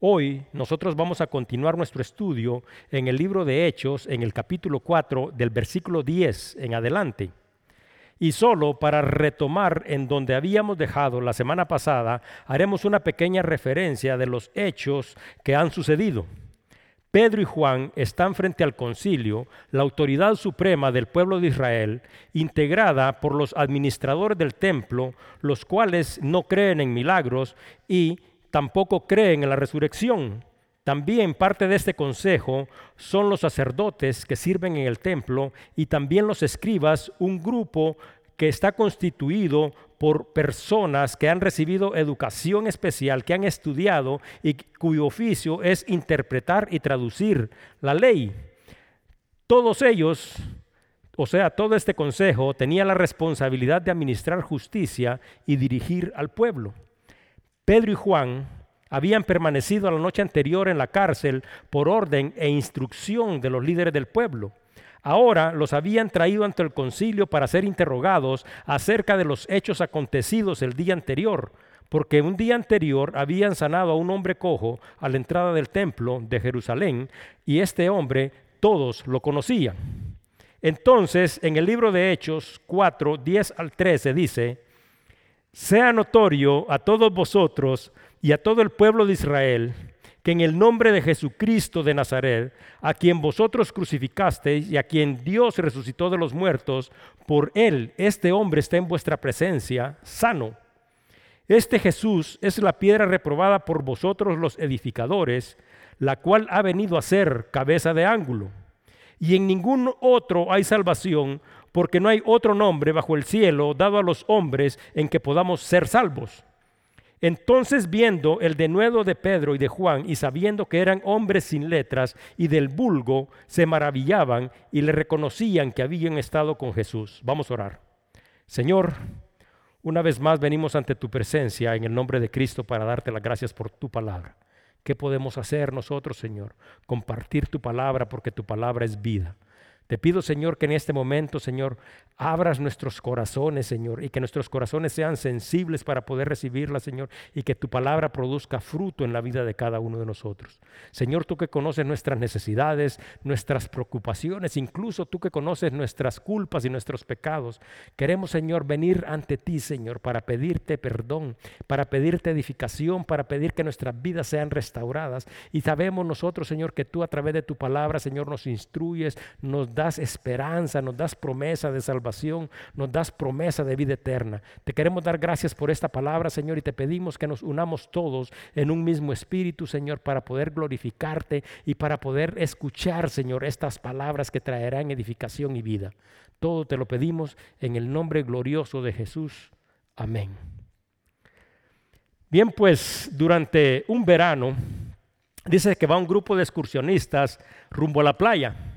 Hoy nosotros vamos a continuar nuestro estudio en el libro de Hechos, en el capítulo 4, del versículo 10 en adelante. Y solo para retomar en donde habíamos dejado la semana pasada, haremos una pequeña referencia de los hechos que han sucedido. Pedro y Juan están frente al concilio, la autoridad suprema del pueblo de Israel, integrada por los administradores del templo, los cuales no creen en milagros y tampoco creen en la resurrección. También parte de este consejo son los sacerdotes que sirven en el templo y también los escribas, un grupo que está constituido por personas que han recibido educación especial, que han estudiado y cuyo oficio es interpretar y traducir la ley. Todos ellos, o sea, todo este consejo tenía la responsabilidad de administrar justicia y dirigir al pueblo. Pedro y Juan habían permanecido la noche anterior en la cárcel por orden e instrucción de los líderes del pueblo. Ahora los habían traído ante el concilio para ser interrogados acerca de los hechos acontecidos el día anterior, porque un día anterior habían sanado a un hombre cojo a la entrada del templo de Jerusalén y este hombre todos lo conocían. Entonces, en el libro de Hechos 4, 10 al 13 dice, sea notorio a todos vosotros y a todo el pueblo de Israel que en el nombre de Jesucristo de Nazaret, a quien vosotros crucificasteis y a quien Dios resucitó de los muertos, por él este hombre está en vuestra presencia sano. Este Jesús es la piedra reprobada por vosotros los edificadores, la cual ha venido a ser cabeza de ángulo. Y en ningún otro hay salvación, porque no hay otro nombre bajo el cielo dado a los hombres en que podamos ser salvos. Entonces viendo el denuedo de Pedro y de Juan y sabiendo que eran hombres sin letras y del vulgo, se maravillaban y le reconocían que habían estado con Jesús. Vamos a orar. Señor, una vez más venimos ante tu presencia en el nombre de Cristo para darte las gracias por tu palabra. ¿Qué podemos hacer nosotros, Señor? Compartir tu palabra porque tu palabra es vida. Te pido, Señor, que en este momento, Señor, abras nuestros corazones, Señor, y que nuestros corazones sean sensibles para poder recibirla, Señor, y que tu palabra produzca fruto en la vida de cada uno de nosotros. Señor, tú que conoces nuestras necesidades, nuestras preocupaciones, incluso tú que conoces nuestras culpas y nuestros pecados, queremos, Señor, venir ante ti, Señor, para pedirte perdón, para pedirte edificación, para pedir que nuestras vidas sean restauradas. Y sabemos nosotros, Señor, que tú a través de tu palabra, Señor, nos instruyes, nos das esperanza, nos das promesa de salvación, nos das promesa de vida eterna. Te queremos dar gracias por esta palabra, Señor, y te pedimos que nos unamos todos en un mismo espíritu, Señor, para poder glorificarte y para poder escuchar, Señor, estas palabras que traerán edificación y vida. Todo te lo pedimos en el nombre glorioso de Jesús. Amén. Bien, pues durante un verano, dice que va un grupo de excursionistas rumbo a la playa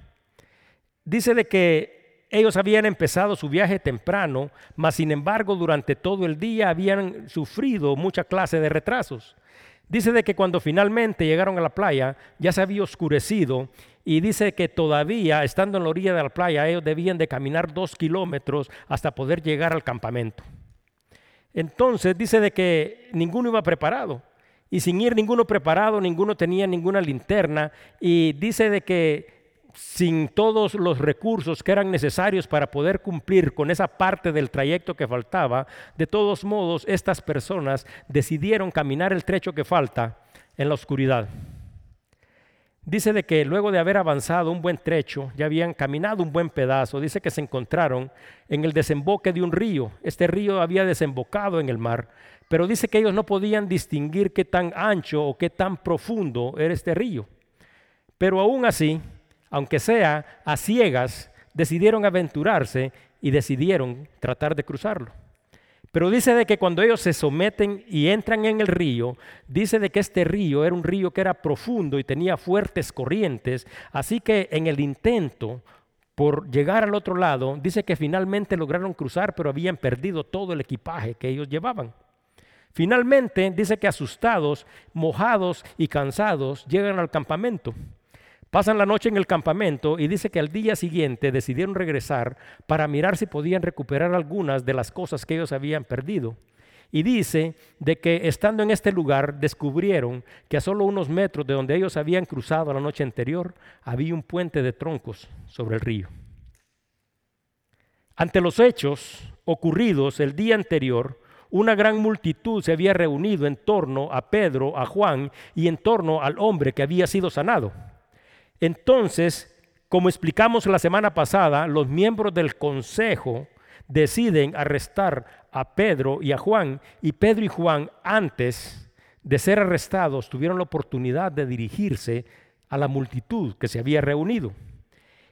dice de que ellos habían empezado su viaje temprano, mas sin embargo durante todo el día habían sufrido mucha clase de retrasos. Dice de que cuando finalmente llegaron a la playa ya se había oscurecido y dice que todavía estando en la orilla de la playa ellos debían de caminar dos kilómetros hasta poder llegar al campamento. Entonces dice de que ninguno iba preparado y sin ir ninguno preparado, ninguno tenía ninguna linterna y dice de que sin todos los recursos que eran necesarios para poder cumplir con esa parte del trayecto que faltaba, de todos modos estas personas decidieron caminar el trecho que falta en la oscuridad. Dice de que luego de haber avanzado un buen trecho, ya habían caminado un buen pedazo, dice que se encontraron en el desemboque de un río. Este río había desembocado en el mar, pero dice que ellos no podían distinguir qué tan ancho o qué tan profundo era este río. Pero aún así, aunque sea a ciegas, decidieron aventurarse y decidieron tratar de cruzarlo. Pero dice de que cuando ellos se someten y entran en el río, dice de que este río era un río que era profundo y tenía fuertes corrientes, así que en el intento por llegar al otro lado, dice que finalmente lograron cruzar, pero habían perdido todo el equipaje que ellos llevaban. Finalmente, dice que asustados, mojados y cansados, llegan al campamento. Pasan la noche en el campamento y dice que al día siguiente decidieron regresar para mirar si podían recuperar algunas de las cosas que ellos habían perdido. Y dice de que estando en este lugar descubrieron que a solo unos metros de donde ellos habían cruzado la noche anterior había un puente de troncos sobre el río. Ante los hechos ocurridos el día anterior, una gran multitud se había reunido en torno a Pedro, a Juan y en torno al hombre que había sido sanado. Entonces, como explicamos la semana pasada, los miembros del consejo deciden arrestar a Pedro y a Juan, y Pedro y Juan antes de ser arrestados tuvieron la oportunidad de dirigirse a la multitud que se había reunido.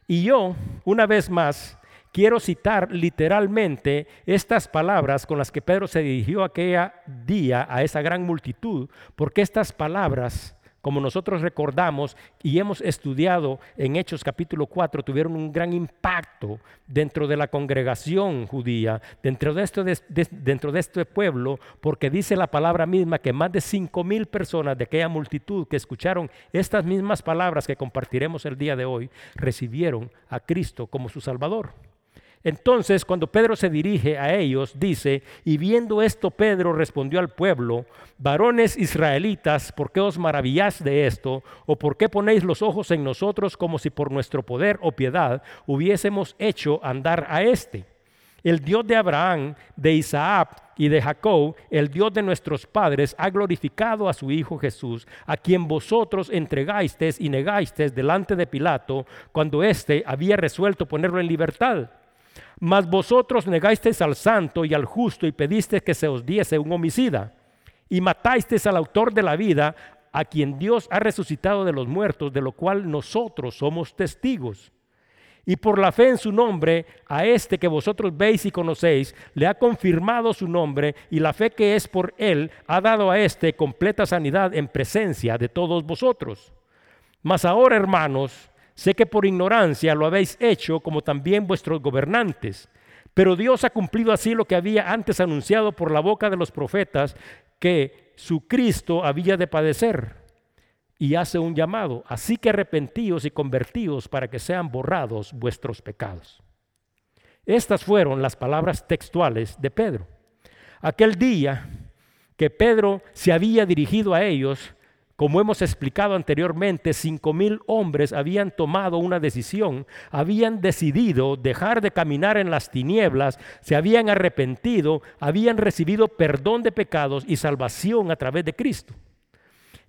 Y yo, una vez más, quiero citar literalmente estas palabras con las que Pedro se dirigió aquella día a esa gran multitud, porque estas palabras como nosotros recordamos y hemos estudiado en Hechos capítulo 4, tuvieron un gran impacto dentro de la congregación judía, dentro de, esto, dentro de este pueblo, porque dice la palabra misma que más de cinco mil personas de aquella multitud que escucharon estas mismas palabras que compartiremos el día de hoy, recibieron a Cristo como su Salvador. Entonces, cuando Pedro se dirige a ellos, dice, y viendo esto, Pedro respondió al pueblo, varones israelitas, ¿por qué os maravilláis de esto? ¿O por qué ponéis los ojos en nosotros como si por nuestro poder o piedad hubiésemos hecho andar a éste? El Dios de Abraham, de Isaac y de Jacob, el Dios de nuestros padres, ha glorificado a su Hijo Jesús, a quien vosotros entregasteis y negasteis delante de Pilato, cuando éste había resuelto ponerlo en libertad mas vosotros negasteis al santo y al justo y pedisteis que se os diese un homicida. Y matasteis al autor de la vida, a quien Dios ha resucitado de los muertos, de lo cual nosotros somos testigos. Y por la fe en su nombre, a este que vosotros veis y conocéis, le ha confirmado su nombre, y la fe que es por él ha dado a este completa sanidad en presencia de todos vosotros. Mas ahora, hermanos, Sé que por ignorancia lo habéis hecho como también vuestros gobernantes, pero Dios ha cumplido así lo que había antes anunciado por la boca de los profetas, que su Cristo había de padecer. Y hace un llamado, así que arrepentíos y convertíos para que sean borrados vuestros pecados. Estas fueron las palabras textuales de Pedro. Aquel día que Pedro se había dirigido a ellos, como hemos explicado anteriormente, cinco mil hombres habían tomado una decisión, habían decidido dejar de caminar en las tinieblas, se habían arrepentido, habían recibido perdón de pecados y salvación a través de Cristo.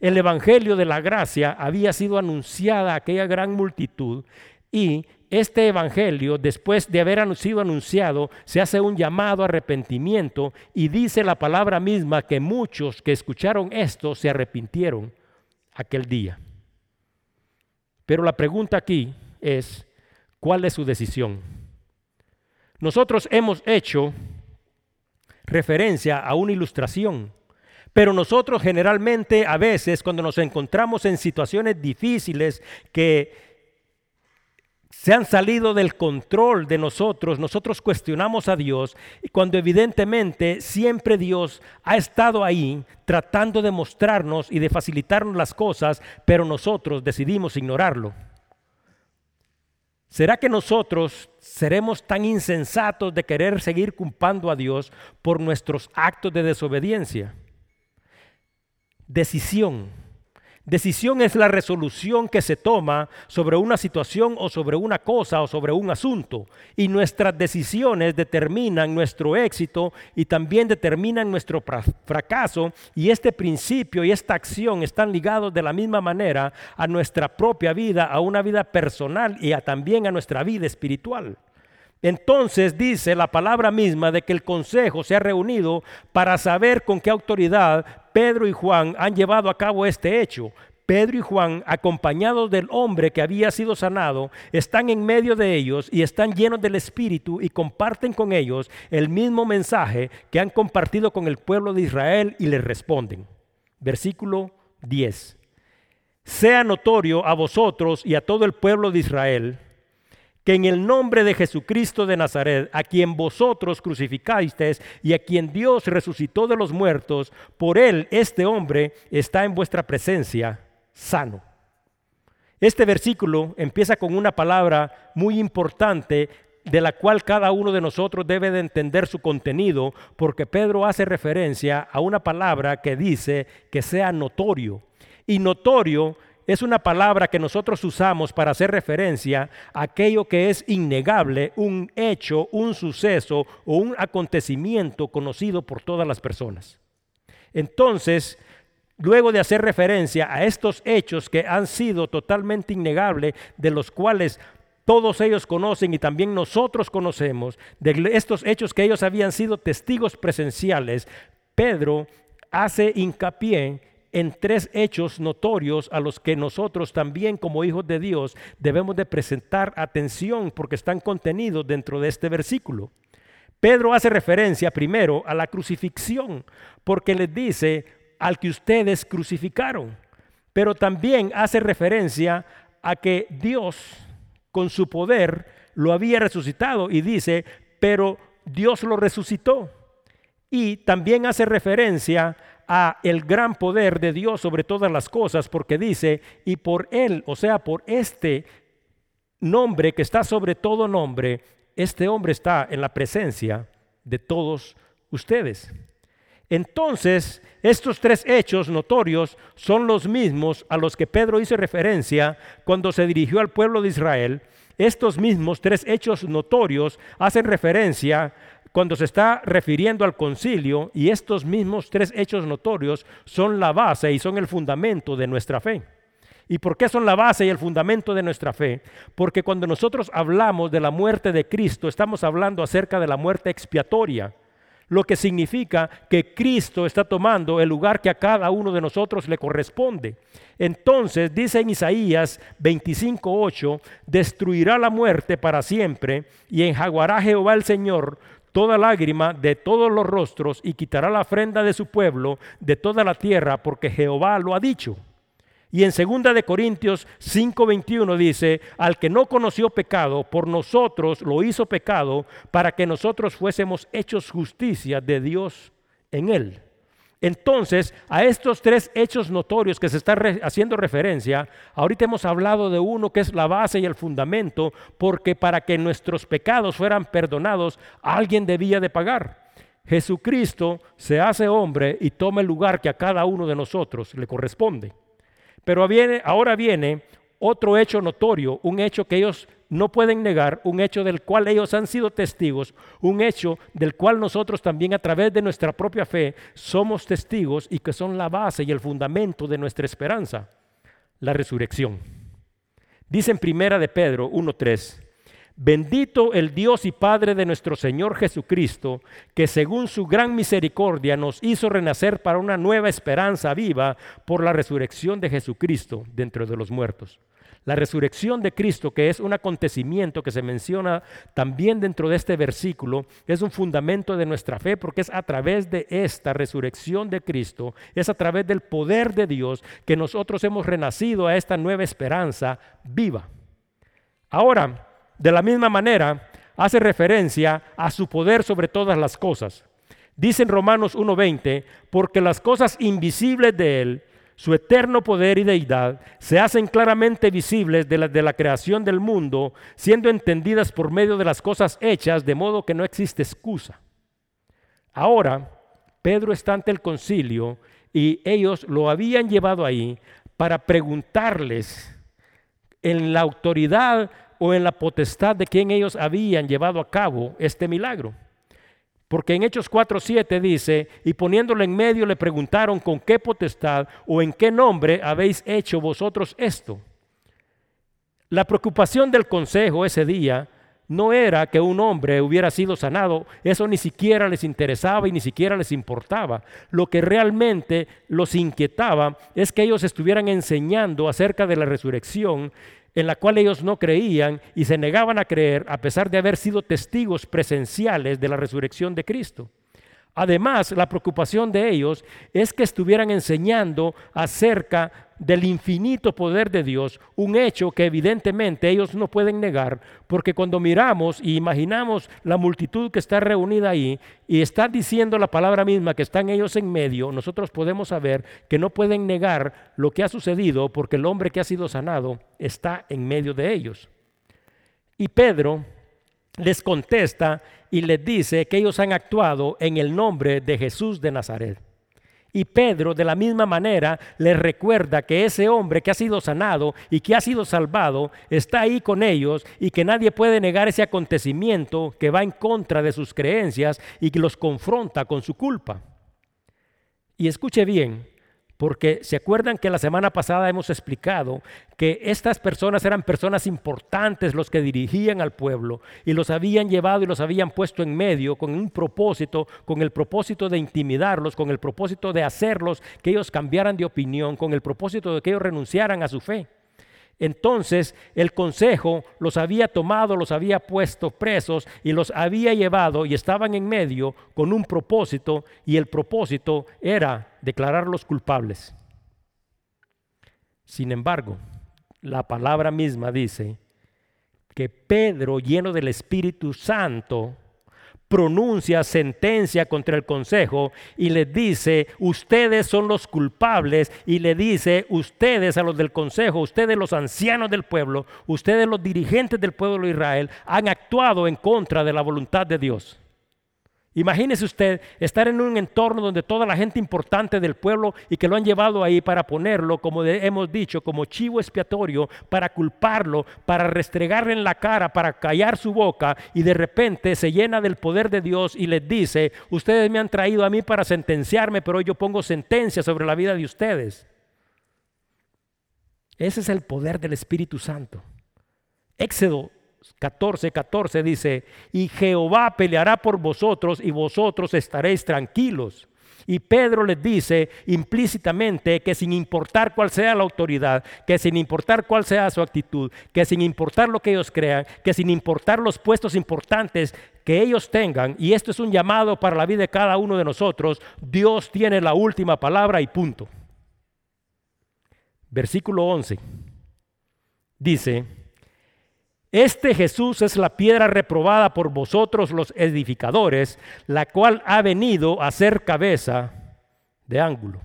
El Evangelio de la Gracia había sido anunciada a aquella gran multitud y este Evangelio, después de haber sido anunciado, se hace un llamado a arrepentimiento y dice la palabra misma que muchos que escucharon esto se arrepintieron aquel día. Pero la pregunta aquí es, ¿cuál es su decisión? Nosotros hemos hecho referencia a una ilustración, pero nosotros generalmente a veces cuando nos encontramos en situaciones difíciles que se han salido del control de nosotros, nosotros cuestionamos a Dios y cuando evidentemente siempre Dios ha estado ahí tratando de mostrarnos y de facilitarnos las cosas, pero nosotros decidimos ignorarlo. ¿Será que nosotros seremos tan insensatos de querer seguir culpando a Dios por nuestros actos de desobediencia? Decisión Decisión es la resolución que se toma sobre una situación o sobre una cosa o sobre un asunto. Y nuestras decisiones determinan nuestro éxito y también determinan nuestro fracaso. Y este principio y esta acción están ligados de la misma manera a nuestra propia vida, a una vida personal y también a nuestra vida espiritual. Entonces dice la palabra misma de que el consejo se ha reunido para saber con qué autoridad Pedro y Juan han llevado a cabo este hecho. Pedro y Juan, acompañados del hombre que había sido sanado, están en medio de ellos y están llenos del Espíritu y comparten con ellos el mismo mensaje que han compartido con el pueblo de Israel y les responden. Versículo 10. Sea notorio a vosotros y a todo el pueblo de Israel que en el nombre de Jesucristo de Nazaret, a quien vosotros crucificasteis y a quien Dios resucitó de los muertos, por él este hombre está en vuestra presencia sano. Este versículo empieza con una palabra muy importante de la cual cada uno de nosotros debe de entender su contenido, porque Pedro hace referencia a una palabra que dice que sea notorio. Y notorio es una palabra que nosotros usamos para hacer referencia a aquello que es innegable, un hecho, un suceso o un acontecimiento conocido por todas las personas. Entonces, luego de hacer referencia a estos hechos que han sido totalmente innegables, de los cuales todos ellos conocen y también nosotros conocemos, de estos hechos que ellos habían sido testigos presenciales, Pedro hace hincapié en tres hechos notorios a los que nosotros también como hijos de Dios debemos de presentar atención porque están contenidos dentro de este versículo. Pedro hace referencia primero a la crucifixión porque les dice al que ustedes crucificaron, pero también hace referencia a que Dios con su poder lo había resucitado y dice, pero Dios lo resucitó. Y también hace referencia a el gran poder de Dios sobre todas las cosas, porque dice, y por él, o sea, por este nombre que está sobre todo nombre, este hombre está en la presencia de todos ustedes. Entonces, estos tres hechos notorios son los mismos a los que Pedro hizo referencia cuando se dirigió al pueblo de Israel. Estos mismos tres hechos notorios hacen referencia cuando se está refiriendo al concilio y estos mismos tres hechos notorios son la base y son el fundamento de nuestra fe. ¿Y por qué son la base y el fundamento de nuestra fe? Porque cuando nosotros hablamos de la muerte de Cristo, estamos hablando acerca de la muerte expiatoria, lo que significa que Cristo está tomando el lugar que a cada uno de nosotros le corresponde. Entonces dice en Isaías 25:8, destruirá la muerte para siempre y enjaguará Jehová el Señor toda lágrima de todos los rostros y quitará la ofrenda de su pueblo de toda la tierra, porque Jehová lo ha dicho. Y en 2 de Corintios 5:21 dice, al que no conoció pecado, por nosotros lo hizo pecado, para que nosotros fuésemos hechos justicia de Dios en él. Entonces, a estos tres hechos notorios que se está haciendo referencia, ahorita hemos hablado de uno que es la base y el fundamento, porque para que nuestros pecados fueran perdonados, alguien debía de pagar. Jesucristo se hace hombre y toma el lugar que a cada uno de nosotros le corresponde. Pero ahora viene otro hecho notorio, un hecho que ellos no pueden negar, un hecho del cual ellos han sido testigos, un hecho del cual nosotros también a través de nuestra propia fe somos testigos y que son la base y el fundamento de nuestra esperanza, la resurrección. Dice en primera de Pedro 1:3, Bendito el Dios y Padre de nuestro Señor Jesucristo, que según su gran misericordia nos hizo renacer para una nueva esperanza viva por la resurrección de Jesucristo dentro de los muertos. La resurrección de Cristo, que es un acontecimiento que se menciona también dentro de este versículo, es un fundamento de nuestra fe porque es a través de esta resurrección de Cristo, es a través del poder de Dios que nosotros hemos renacido a esta nueva esperanza viva. Ahora, de la misma manera, hace referencia a su poder sobre todas las cosas. Dice en Romanos 1:20, porque las cosas invisibles de Él, su eterno poder y deidad, se hacen claramente visibles de la, de la creación del mundo, siendo entendidas por medio de las cosas hechas, de modo que no existe excusa. Ahora, Pedro está ante el concilio y ellos lo habían llevado ahí para preguntarles en la autoridad o en la potestad de quien ellos habían llevado a cabo este milagro. Porque en Hechos 4:7 dice, y poniéndolo en medio le preguntaron con qué potestad o en qué nombre habéis hecho vosotros esto. La preocupación del consejo ese día no era que un hombre hubiera sido sanado, eso ni siquiera les interesaba y ni siquiera les importaba. Lo que realmente los inquietaba es que ellos estuvieran enseñando acerca de la resurrección en la cual ellos no creían y se negaban a creer a pesar de haber sido testigos presenciales de la resurrección de Cristo. Además, la preocupación de ellos es que estuvieran enseñando acerca del infinito poder de Dios, un hecho que evidentemente ellos no pueden negar, porque cuando miramos y imaginamos la multitud que está reunida ahí y está diciendo la palabra misma que están ellos en medio, nosotros podemos saber que no pueden negar lo que ha sucedido porque el hombre que ha sido sanado está en medio de ellos. Y Pedro les contesta y les dice que ellos han actuado en el nombre de Jesús de Nazaret. Y Pedro de la misma manera les recuerda que ese hombre que ha sido sanado y que ha sido salvado está ahí con ellos y que nadie puede negar ese acontecimiento que va en contra de sus creencias y que los confronta con su culpa. Y escuche bien, porque se acuerdan que la semana pasada hemos explicado que estas personas eran personas importantes los que dirigían al pueblo y los habían llevado y los habían puesto en medio con un propósito, con el propósito de intimidarlos, con el propósito de hacerlos que ellos cambiaran de opinión, con el propósito de que ellos renunciaran a su fe. Entonces el consejo los había tomado, los había puesto presos y los había llevado y estaban en medio con un propósito y el propósito era declararlos culpables. Sin embargo, la palabra misma dice que Pedro, lleno del Espíritu Santo, pronuncia sentencia contra el consejo y les dice, ustedes son los culpables y le dice, ustedes a los del consejo, ustedes los ancianos del pueblo, ustedes los dirigentes del pueblo de Israel, han actuado en contra de la voluntad de Dios. Imagínese usted estar en un entorno donde toda la gente importante del pueblo y que lo han llevado ahí para ponerlo, como hemos dicho, como chivo expiatorio, para culparlo, para restregarle en la cara, para callar su boca y de repente se llena del poder de Dios y les dice, ustedes me han traído a mí para sentenciarme, pero yo pongo sentencia sobre la vida de ustedes. Ese es el poder del Espíritu Santo. Éxodo 14, 14 dice, y Jehová peleará por vosotros y vosotros estaréis tranquilos. Y Pedro les dice implícitamente que sin importar cuál sea la autoridad, que sin importar cuál sea su actitud, que sin importar lo que ellos crean, que sin importar los puestos importantes que ellos tengan, y esto es un llamado para la vida de cada uno de nosotros, Dios tiene la última palabra y punto. Versículo 11 dice, este Jesús es la piedra reprobada por vosotros los edificadores, la cual ha venido a ser cabeza de ángulo.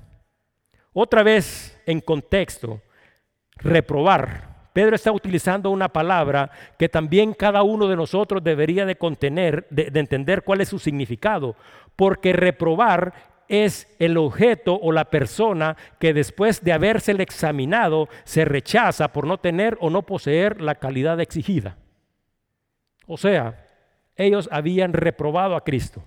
Otra vez en contexto, reprobar. Pedro está utilizando una palabra que también cada uno de nosotros debería de contener, de, de entender cuál es su significado, porque reprobar es el objeto o la persona que después de habérsele examinado se rechaza por no tener o no poseer la calidad exigida. O sea, ellos habían reprobado a Cristo.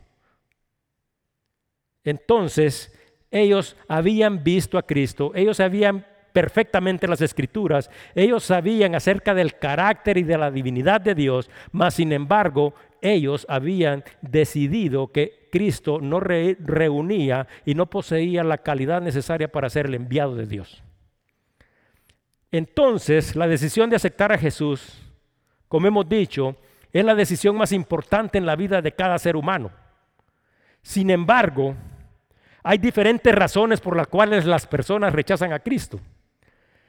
Entonces, ellos habían visto a Cristo, ellos habían perfectamente las escrituras, ellos sabían acerca del carácter y de la divinidad de Dios, mas sin embargo ellos habían decidido que Cristo no reunía y no poseía la calidad necesaria para ser el enviado de Dios. Entonces, la decisión de aceptar a Jesús, como hemos dicho, es la decisión más importante en la vida de cada ser humano. Sin embargo, hay diferentes razones por las cuales las personas rechazan a Cristo.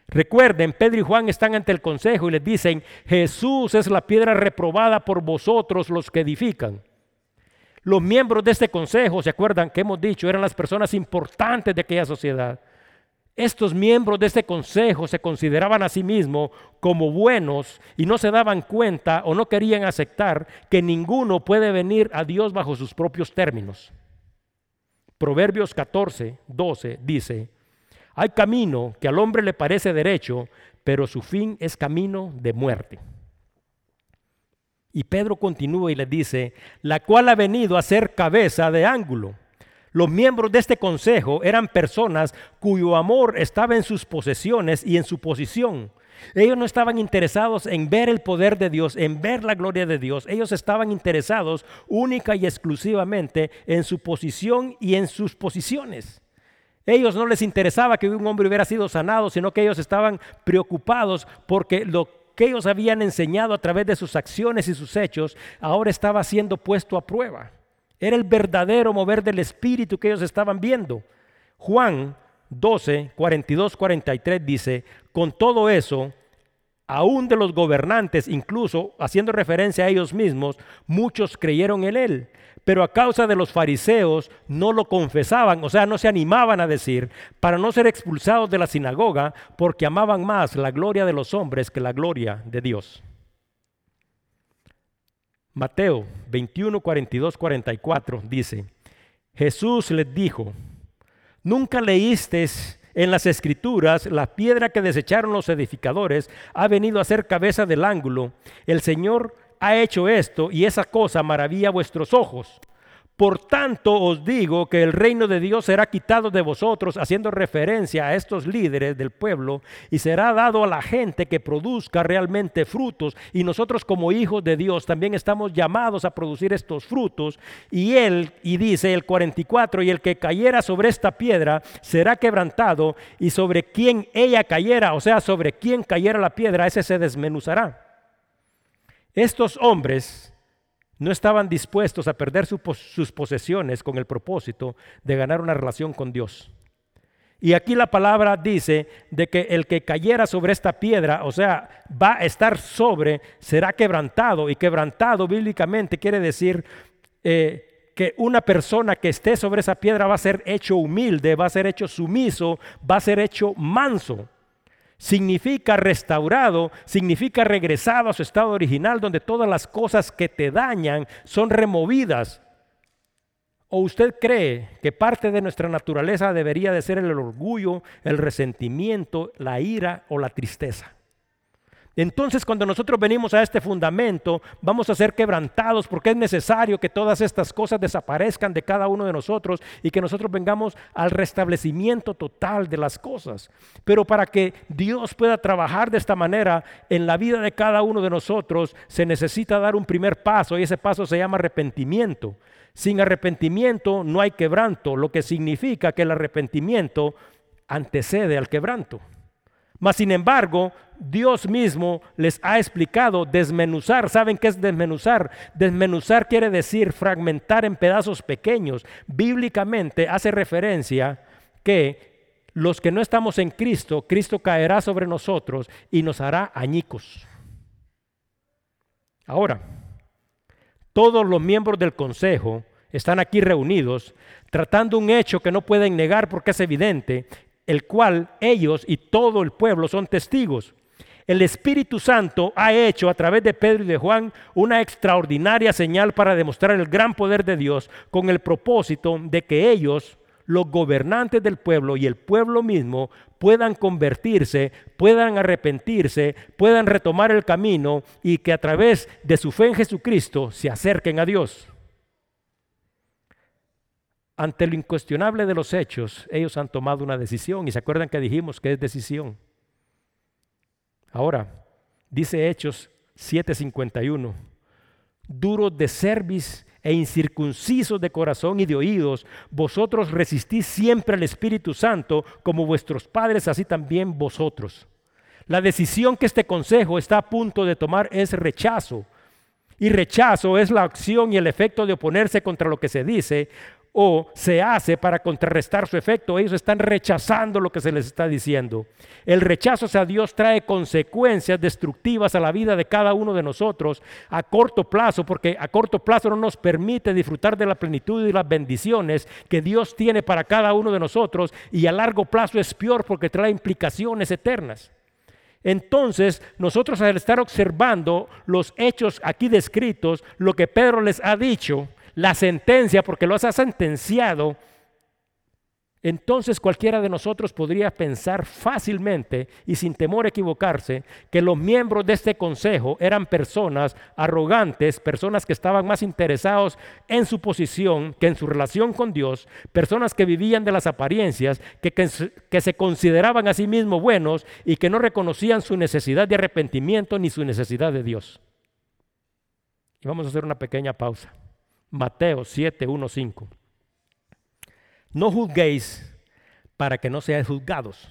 Recuerden, Pedro y Juan están ante el consejo y les dicen, Jesús es la piedra reprobada por vosotros los que edifican. Los miembros de este consejo, ¿se acuerdan que hemos dicho? Eran las personas importantes de aquella sociedad. Estos miembros de este consejo se consideraban a sí mismos como buenos y no se daban cuenta o no querían aceptar que ninguno puede venir a Dios bajo sus propios términos. Proverbios 14, 12 dice, hay camino que al hombre le parece derecho, pero su fin es camino de muerte. Y Pedro continúa y le dice, la cual ha venido a ser cabeza de ángulo. Los miembros de este consejo eran personas cuyo amor estaba en sus posesiones y en su posición. Ellos no estaban interesados en ver el poder de Dios, en ver la gloria de Dios. Ellos estaban interesados única y exclusivamente en su posición y en sus posiciones. Ellos no les interesaba que un hombre hubiera sido sanado, sino que ellos estaban preocupados porque lo que ellos habían enseñado a través de sus acciones y sus hechos ahora estaba siendo puesto a prueba. Era el verdadero mover del Espíritu que ellos estaban viendo. Juan 12, 42, 43 dice, con todo eso, aún de los gobernantes, incluso haciendo referencia a ellos mismos, muchos creyeron en él pero a causa de los fariseos no lo confesaban, o sea, no se animaban a decir, para no ser expulsados de la sinagoga, porque amaban más la gloria de los hombres que la gloria de Dios. Mateo 21, 42, 44 dice, Jesús les dijo, ¿nunca leísteis en las escrituras la piedra que desecharon los edificadores ha venido a ser cabeza del ángulo? El Señor ha hecho esto y esa cosa maravilla vuestros ojos. Por tanto os digo que el reino de Dios será quitado de vosotros, haciendo referencia a estos líderes del pueblo, y será dado a la gente que produzca realmente frutos. Y nosotros como hijos de Dios también estamos llamados a producir estos frutos. Y él, y dice el 44, y el que cayera sobre esta piedra será quebrantado, y sobre quien ella cayera, o sea, sobre quien cayera la piedra, ese se desmenuzará. Estos hombres no estaban dispuestos a perder sus posesiones con el propósito de ganar una relación con Dios. Y aquí la palabra dice de que el que cayera sobre esta piedra, o sea, va a estar sobre, será quebrantado. Y quebrantado bíblicamente quiere decir eh, que una persona que esté sobre esa piedra va a ser hecho humilde, va a ser hecho sumiso, va a ser hecho manso significa restaurado, significa regresado a su estado original donde todas las cosas que te dañan son removidas. ¿O usted cree que parte de nuestra naturaleza debería de ser el orgullo, el resentimiento, la ira o la tristeza? Entonces cuando nosotros venimos a este fundamento, vamos a ser quebrantados porque es necesario que todas estas cosas desaparezcan de cada uno de nosotros y que nosotros vengamos al restablecimiento total de las cosas. Pero para que Dios pueda trabajar de esta manera en la vida de cada uno de nosotros, se necesita dar un primer paso y ese paso se llama arrepentimiento. Sin arrepentimiento no hay quebranto, lo que significa que el arrepentimiento antecede al quebranto. Mas sin embargo, Dios mismo les ha explicado desmenuzar. ¿Saben qué es desmenuzar? Desmenuzar quiere decir fragmentar en pedazos pequeños. Bíblicamente hace referencia que los que no estamos en Cristo, Cristo caerá sobre nosotros y nos hará añicos. Ahora, todos los miembros del Consejo están aquí reunidos tratando un hecho que no pueden negar porque es evidente, el cual ellos y todo el pueblo son testigos. El Espíritu Santo ha hecho a través de Pedro y de Juan una extraordinaria señal para demostrar el gran poder de Dios con el propósito de que ellos, los gobernantes del pueblo y el pueblo mismo, puedan convertirse, puedan arrepentirse, puedan retomar el camino y que a través de su fe en Jesucristo se acerquen a Dios. Ante lo incuestionable de los hechos, ellos han tomado una decisión y se acuerdan que dijimos que es decisión. Ahora, dice Hechos 7:51, duros de cerviz e incircuncisos de corazón y de oídos, vosotros resistís siempre al Espíritu Santo, como vuestros padres, así también vosotros. La decisión que este consejo está a punto de tomar es rechazo. Y rechazo es la acción y el efecto de oponerse contra lo que se dice, o se hace para contrarrestar su efecto. Ellos están rechazando lo que se les está diciendo. El rechazo hacia Dios trae consecuencias destructivas a la vida de cada uno de nosotros a corto plazo, porque a corto plazo no nos permite disfrutar de la plenitud y las bendiciones que Dios tiene para cada uno de nosotros y a largo plazo es peor porque trae implicaciones eternas. Entonces, nosotros al estar observando los hechos aquí descritos, lo que Pedro les ha dicho, la sentencia porque los ha sentenciado, entonces cualquiera de nosotros podría pensar fácilmente y sin temor a equivocarse que los miembros de este consejo eran personas arrogantes, personas que estaban más interesados en su posición que en su relación con Dios, personas que vivían de las apariencias, que, que se consideraban a sí mismos buenos y que no reconocían su necesidad de arrepentimiento ni su necesidad de Dios. Y vamos a hacer una pequeña pausa. Mateo 7, 1, 5. No juzguéis para que no seáis juzgados,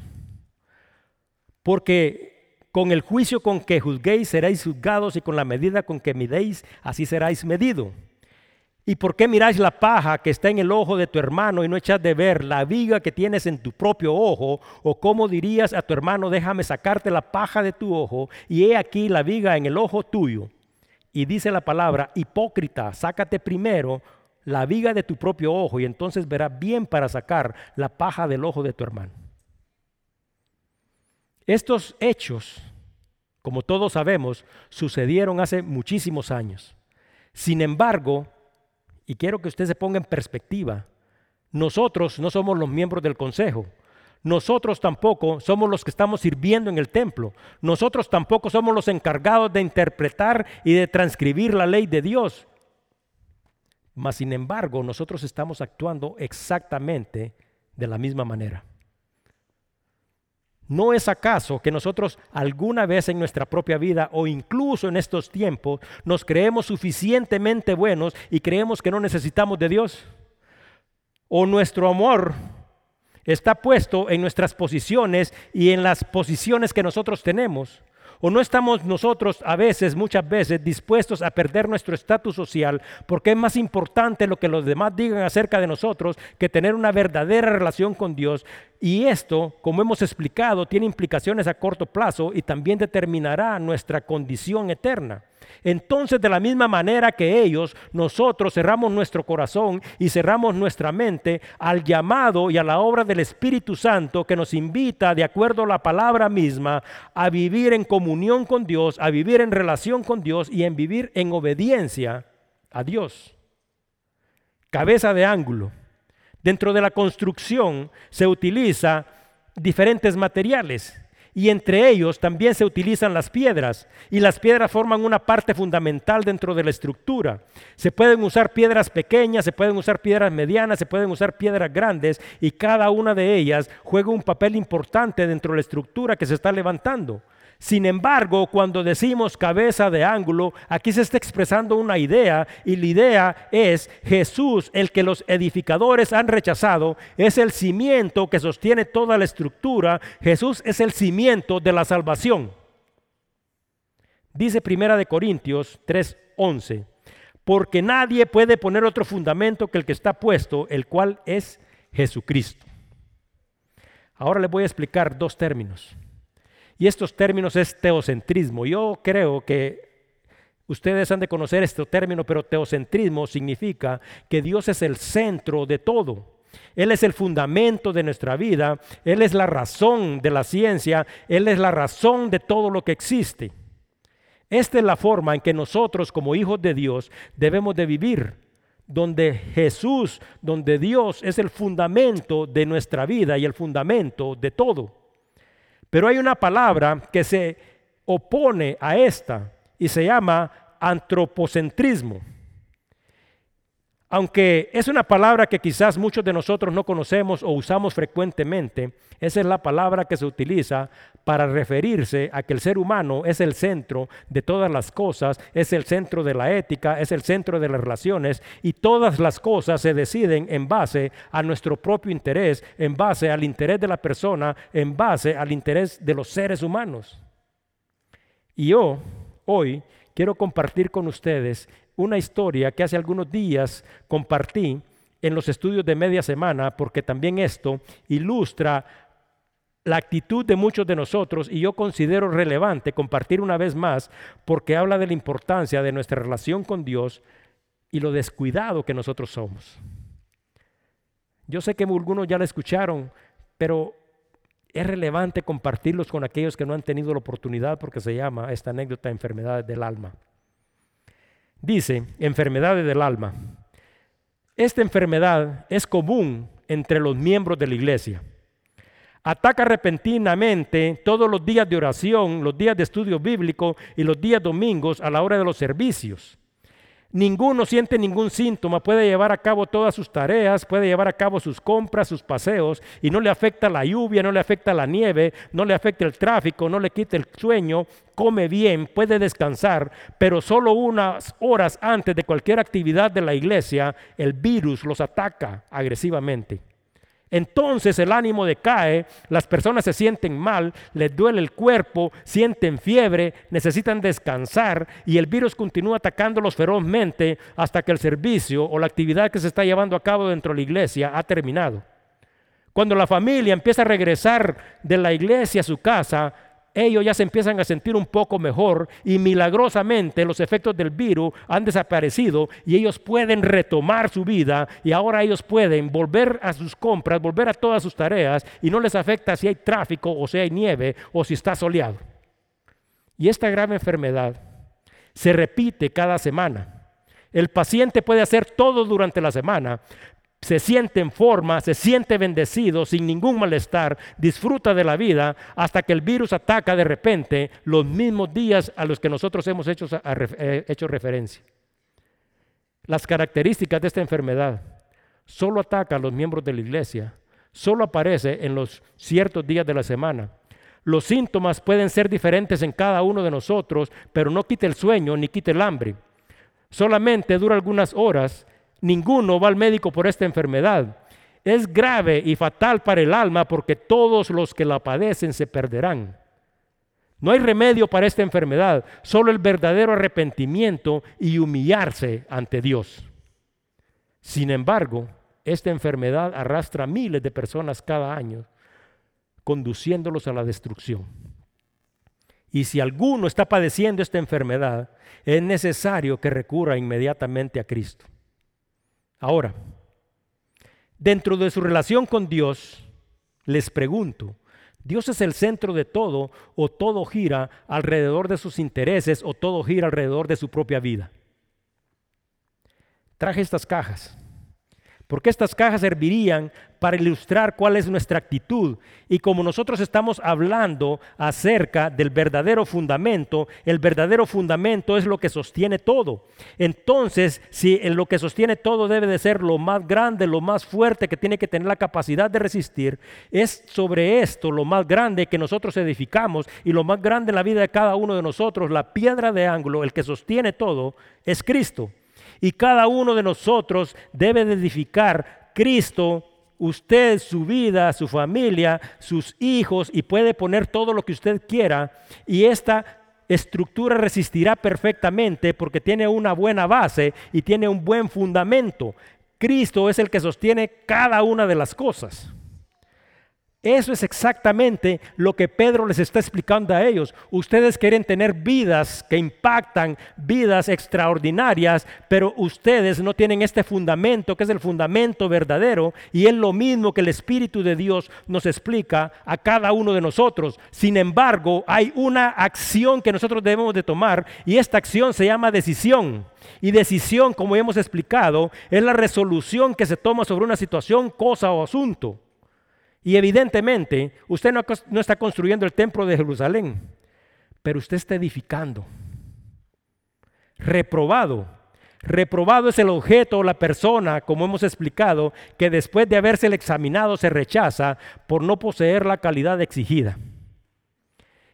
porque con el juicio con que juzguéis seréis juzgados y con la medida con que midéis, así seráis medido. ¿Y por qué miráis la paja que está en el ojo de tu hermano y no echas de ver la viga que tienes en tu propio ojo? ¿O cómo dirías a tu hermano, déjame sacarte la paja de tu ojo y he aquí la viga en el ojo tuyo? Y dice la palabra, hipócrita, sácate primero la viga de tu propio ojo y entonces verás bien para sacar la paja del ojo de tu hermano. Estos hechos, como todos sabemos, sucedieron hace muchísimos años. Sin embargo, y quiero que usted se ponga en perspectiva, nosotros no somos los miembros del consejo. Nosotros tampoco somos los que estamos sirviendo en el templo. Nosotros tampoco somos los encargados de interpretar y de transcribir la ley de Dios. Mas, sin embargo, nosotros estamos actuando exactamente de la misma manera. ¿No es acaso que nosotros alguna vez en nuestra propia vida o incluso en estos tiempos nos creemos suficientemente buenos y creemos que no necesitamos de Dios? ¿O nuestro amor está puesto en nuestras posiciones y en las posiciones que nosotros tenemos? ¿O no estamos nosotros a veces, muchas veces, dispuestos a perder nuestro estatus social porque es más importante lo que los demás digan acerca de nosotros que tener una verdadera relación con Dios? Y esto, como hemos explicado, tiene implicaciones a corto plazo y también determinará nuestra condición eterna. Entonces, de la misma manera que ellos, nosotros cerramos nuestro corazón y cerramos nuestra mente al llamado y a la obra del Espíritu Santo que nos invita, de acuerdo a la palabra misma, a vivir en comunión con Dios, a vivir en relación con Dios y en vivir en obediencia a Dios. Cabeza de ángulo. Dentro de la construcción se utiliza diferentes materiales y entre ellos también se utilizan las piedras y las piedras forman una parte fundamental dentro de la estructura. Se pueden usar piedras pequeñas, se pueden usar piedras medianas, se pueden usar piedras grandes y cada una de ellas juega un papel importante dentro de la estructura que se está levantando. Sin embargo, cuando decimos cabeza de ángulo, aquí se está expresando una idea y la idea es Jesús, el que los edificadores han rechazado, es el cimiento que sostiene toda la estructura. Jesús es el cimiento de la salvación. Dice Primera de Corintios 3:11, porque nadie puede poner otro fundamento que el que está puesto, el cual es Jesucristo. Ahora les voy a explicar dos términos. Y estos términos es teocentrismo. Yo creo que ustedes han de conocer este término, pero teocentrismo significa que Dios es el centro de todo. Él es el fundamento de nuestra vida, Él es la razón de la ciencia, Él es la razón de todo lo que existe. Esta es la forma en que nosotros como hijos de Dios debemos de vivir, donde Jesús, donde Dios es el fundamento de nuestra vida y el fundamento de todo. Pero hay una palabra que se opone a esta y se llama antropocentrismo. Aunque es una palabra que quizás muchos de nosotros no conocemos o usamos frecuentemente, esa es la palabra que se utiliza para referirse a que el ser humano es el centro de todas las cosas, es el centro de la ética, es el centro de las relaciones y todas las cosas se deciden en base a nuestro propio interés, en base al interés de la persona, en base al interés de los seres humanos. Y yo hoy quiero compartir con ustedes una historia que hace algunos días compartí en los estudios de media semana, porque también esto ilustra la actitud de muchos de nosotros y yo considero relevante compartir una vez más porque habla de la importancia de nuestra relación con Dios y lo descuidado que nosotros somos. Yo sé que algunos ya la escucharon, pero es relevante compartirlos con aquellos que no han tenido la oportunidad porque se llama esta anécdota enfermedades del alma. Dice, enfermedades del alma. Esta enfermedad es común entre los miembros de la iglesia. Ataca repentinamente todos los días de oración, los días de estudio bíblico y los días domingos a la hora de los servicios. Ninguno siente ningún síntoma, puede llevar a cabo todas sus tareas, puede llevar a cabo sus compras, sus paseos, y no le afecta la lluvia, no le afecta la nieve, no le afecta el tráfico, no le quita el sueño, come bien, puede descansar, pero solo unas horas antes de cualquier actividad de la iglesia, el virus los ataca agresivamente. Entonces el ánimo decae, las personas se sienten mal, les duele el cuerpo, sienten fiebre, necesitan descansar y el virus continúa atacándolos ferozmente hasta que el servicio o la actividad que se está llevando a cabo dentro de la iglesia ha terminado. Cuando la familia empieza a regresar de la iglesia a su casa, ellos ya se empiezan a sentir un poco mejor y milagrosamente los efectos del virus han desaparecido y ellos pueden retomar su vida y ahora ellos pueden volver a sus compras, volver a todas sus tareas y no les afecta si hay tráfico o si hay nieve o si está soleado. Y esta grave enfermedad se repite cada semana. El paciente puede hacer todo durante la semana, se siente en forma, se siente bendecido, sin ningún malestar, disfruta de la vida, hasta que el virus ataca de repente los mismos días a los que nosotros hemos hecho, eh, hecho referencia. Las características de esta enfermedad solo ataca a los miembros de la iglesia, solo aparece en los ciertos días de la semana. Los síntomas pueden ser diferentes en cada uno de nosotros, pero no quita el sueño ni quita el hambre. Solamente dura algunas horas Ninguno va al médico por esta enfermedad. Es grave y fatal para el alma porque todos los que la padecen se perderán. No hay remedio para esta enfermedad, solo el verdadero arrepentimiento y humillarse ante Dios. Sin embargo, esta enfermedad arrastra a miles de personas cada año, conduciéndolos a la destrucción. Y si alguno está padeciendo esta enfermedad, es necesario que recurra inmediatamente a Cristo. Ahora, dentro de su relación con Dios, les pregunto, ¿Dios es el centro de todo o todo gira alrededor de sus intereses o todo gira alrededor de su propia vida? Traje estas cajas porque estas cajas servirían para ilustrar cuál es nuestra actitud. Y como nosotros estamos hablando acerca del verdadero fundamento, el verdadero fundamento es lo que sostiene todo. Entonces, si en lo que sostiene todo debe de ser lo más grande, lo más fuerte, que tiene que tener la capacidad de resistir, es sobre esto lo más grande que nosotros edificamos y lo más grande en la vida de cada uno de nosotros, la piedra de ángulo, el que sostiene todo, es Cristo. Y cada uno de nosotros debe edificar Cristo, usted, su vida, su familia, sus hijos, y puede poner todo lo que usted quiera. Y esta estructura resistirá perfectamente porque tiene una buena base y tiene un buen fundamento. Cristo es el que sostiene cada una de las cosas. Eso es exactamente lo que Pedro les está explicando a ellos. Ustedes quieren tener vidas que impactan, vidas extraordinarias, pero ustedes no tienen este fundamento, que es el fundamento verdadero, y es lo mismo que el Espíritu de Dios nos explica a cada uno de nosotros. Sin embargo, hay una acción que nosotros debemos de tomar, y esta acción se llama decisión. Y decisión, como hemos explicado, es la resolución que se toma sobre una situación, cosa o asunto. Y evidentemente, usted no, está construyendo el templo de Jerusalén, pero usted está edificando. Reprobado. Reprobado es el objeto o la persona, como hemos explicado, que después de haberse examinado se rechaza por no poseer la calidad exigida.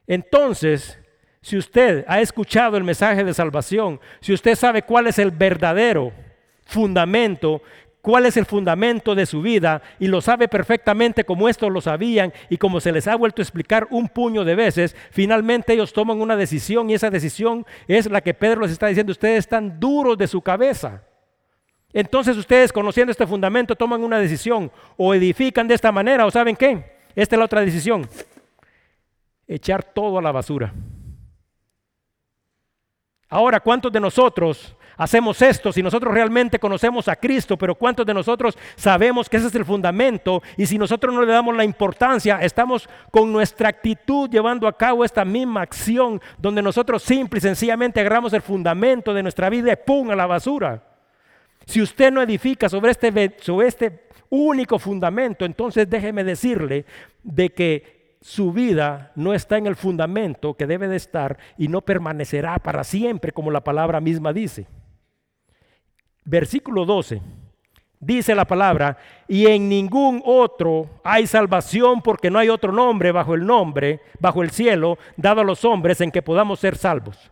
Entonces, si usted ha escuchado el mensaje de salvación, si usted sabe cuál es el verdadero fundamento cuál es el fundamento de su vida y lo sabe perfectamente como estos lo sabían y como se les ha vuelto a explicar un puño de veces, finalmente ellos toman una decisión y esa decisión es la que Pedro les está diciendo, ustedes están duros de su cabeza. Entonces ustedes conociendo este fundamento toman una decisión o edifican de esta manera o saben qué, esta es la otra decisión, echar todo a la basura. Ahora, ¿cuántos de nosotros hacemos esto si nosotros realmente conocemos a Cristo? Pero ¿cuántos de nosotros sabemos que ese es el fundamento? Y si nosotros no le damos la importancia, estamos con nuestra actitud llevando a cabo esta misma acción donde nosotros simple y sencillamente agarramos el fundamento de nuestra vida y ¡pum! a la basura. Si usted no edifica sobre este, sobre este único fundamento, entonces déjeme decirle de que su vida no está en el fundamento que debe de estar y no permanecerá para siempre, como la palabra misma dice. Versículo 12. Dice la palabra, y en ningún otro hay salvación porque no hay otro nombre bajo el nombre, bajo el cielo, dado a los hombres en que podamos ser salvos.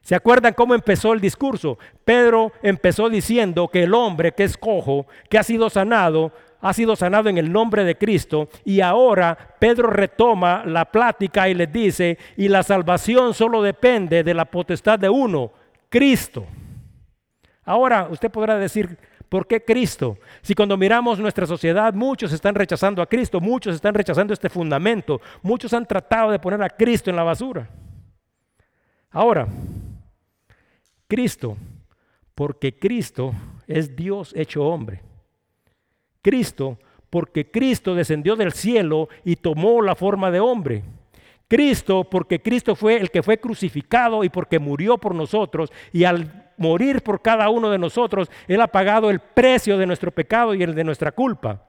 ¿Se acuerdan cómo empezó el discurso? Pedro empezó diciendo que el hombre que es cojo, que ha sido sanado, ha sido sanado en el nombre de Cristo y ahora Pedro retoma la plática y les dice, y la salvación solo depende de la potestad de uno, Cristo. Ahora usted podrá decir, ¿por qué Cristo? Si cuando miramos nuestra sociedad muchos están rechazando a Cristo, muchos están rechazando este fundamento, muchos han tratado de poner a Cristo en la basura. Ahora, Cristo, porque Cristo es Dios hecho hombre. Cristo, porque Cristo descendió del cielo y tomó la forma de hombre. Cristo, porque Cristo fue el que fue crucificado y porque murió por nosotros y al morir por cada uno de nosotros, Él ha pagado el precio de nuestro pecado y el de nuestra culpa.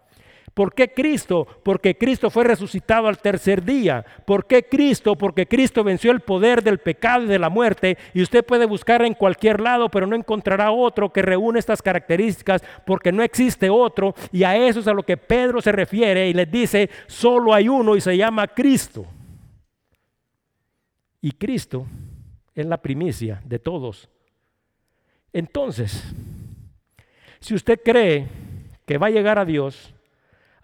¿Por qué Cristo? Porque Cristo fue resucitado al tercer día. ¿Por qué Cristo? Porque Cristo venció el poder del pecado y de la muerte. Y usted puede buscar en cualquier lado, pero no encontrará otro que reúne estas características porque no existe otro. Y a eso es a lo que Pedro se refiere y les dice, solo hay uno y se llama Cristo. Y Cristo es la primicia de todos. Entonces, si usted cree que va a llegar a Dios,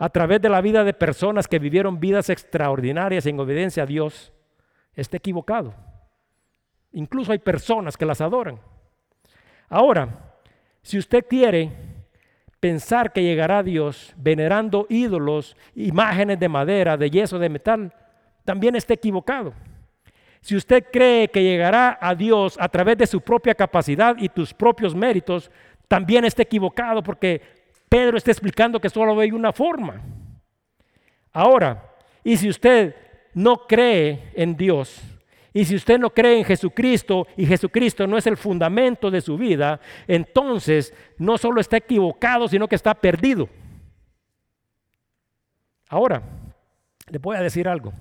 a través de la vida de personas que vivieron vidas extraordinarias en obediencia a Dios, está equivocado. Incluso hay personas que las adoran. Ahora, si usted quiere pensar que llegará a Dios venerando ídolos, imágenes de madera, de yeso, de metal, también está equivocado. Si usted cree que llegará a Dios a través de su propia capacidad y tus propios méritos, también está equivocado porque Pedro está explicando que solo hay una forma. Ahora, y si usted no cree en Dios, y si usted no cree en Jesucristo y Jesucristo no es el fundamento de su vida, entonces no solo está equivocado, sino que está perdido. Ahora, le voy a decir algo.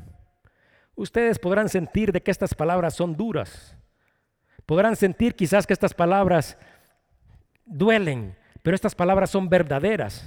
Ustedes podrán sentir de que estas palabras son duras. Podrán sentir quizás que estas palabras duelen, pero estas palabras son verdaderas.